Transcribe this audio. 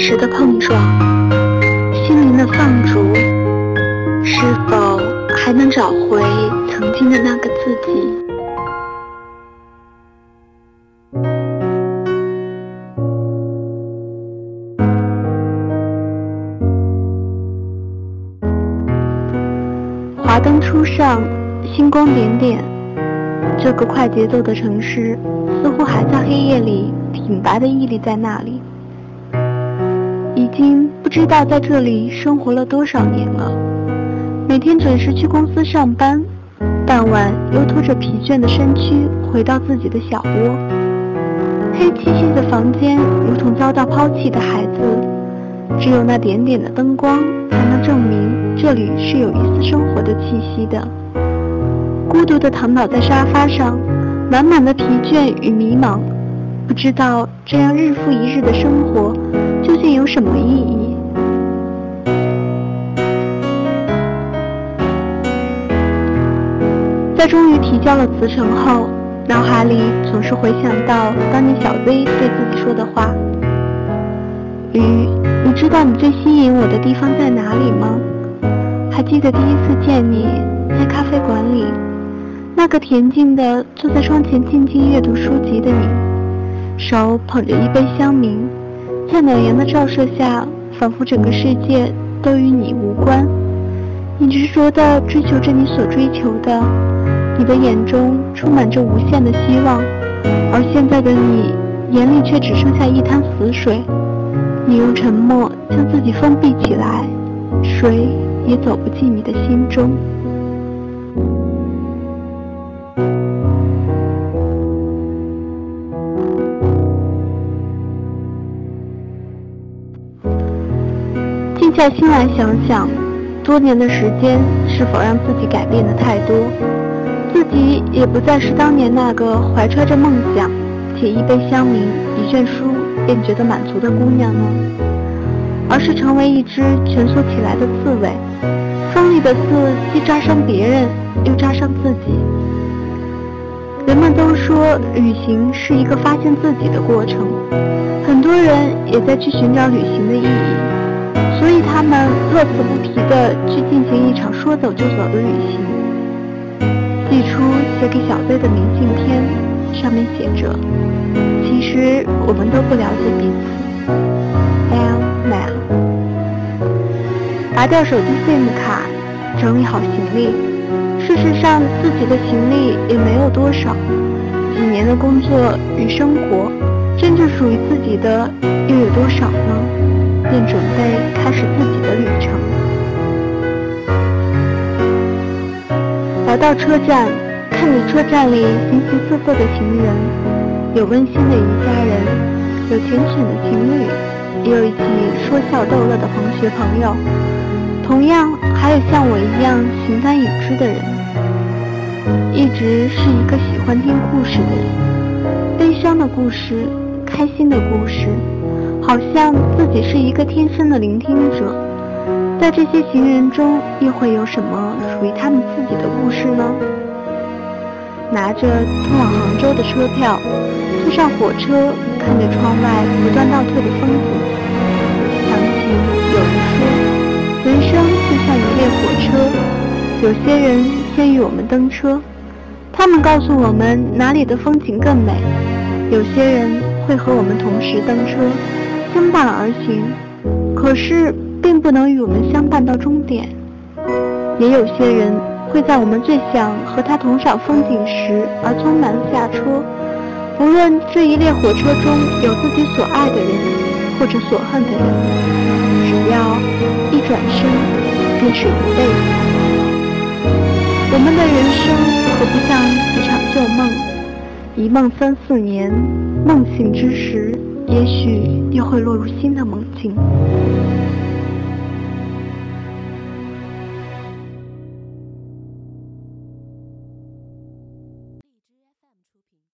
实的碰撞，心灵的放逐，是否还能找回曾经的那个自己？华灯初上，星光点点，这个快节奏的城市似乎还在黑夜里挺拔的屹立在那里。不知道在这里生活了多少年了。每天准时去公司上班，傍晚又拖着疲倦的身躯回到自己的小窝。黑漆漆的房间如同遭到抛弃的孩子，只有那点点的灯光才能证明这里是有一丝生活的气息的。孤独地躺倒在沙发上，满满的疲倦与迷茫，不知道这样日复一日的生活。有什么意义？在终于提交了辞呈后，脑海里总是回想到当年小 Z 对自己说的话：“雨，你知道你最吸引我的地方在哪里吗？还记得第一次见你在咖啡馆里，那个恬静的坐在窗前静静阅读书籍的你，手捧着一杯香茗。”在暖阳的照射下，仿佛整个世界都与你无关。你执着地追求着你所追求的，你的眼中充满着无限的希望，而现在的你眼里却只剩下一滩死水。你用沉默将自己封闭起来，谁也走不进你的心中。下心来想想，多年的时间是否让自己改变的太多？自己也不再是当年那个怀揣着梦想，且一杯香茗、一卷书便觉得满足的姑娘呢？而是成为一只蜷缩起来的刺猬，锋利的刺既扎伤别人，又扎伤自己。人们都说旅行是一个发现自己的过程，很多人也在去寻找旅行的意义。他们乐此不疲地去进行一场说走就走的旅行。寄出写给小飞的明信片，上面写着：“其实我们都不了解彼此。” L Mel。拔掉手机 SIM 卡，整理好行李。事实上，自己的行李也没有多少。几年的工作与生活，真正属于自己的又有多少呢？便准备开始自己的旅程。来到车站，看着车站里形形色色的行人，有温馨的一家人，有缱绻的情侣，也有一起说笑逗乐的同学朋友。同样，还有像我一样形单影只的人。一直是一个喜欢听故事的人，悲伤的故事，开心的故事。好像自己是一个天生的聆听者，在这些行人中，又会有什么属于他们自己的故事呢？拿着通往杭州的车票，坐上火车，看着窗外不断倒退的风景，想起有人说，人生就像一列火车，有些人先与我们登车，他们告诉我们哪里的风景更美；有些人会和我们同时登车。相伴而行，可是并不能与我们相伴到终点。也有些人会在我们最想和他同赏风景时而匆忙下车。无论这一列火车中有自己所爱的人，或者所恨的人，只要一转身，便是一辈子。我们的人生可不像一场旧梦，一梦三四年，梦醒之时。也许又会落入新的梦境。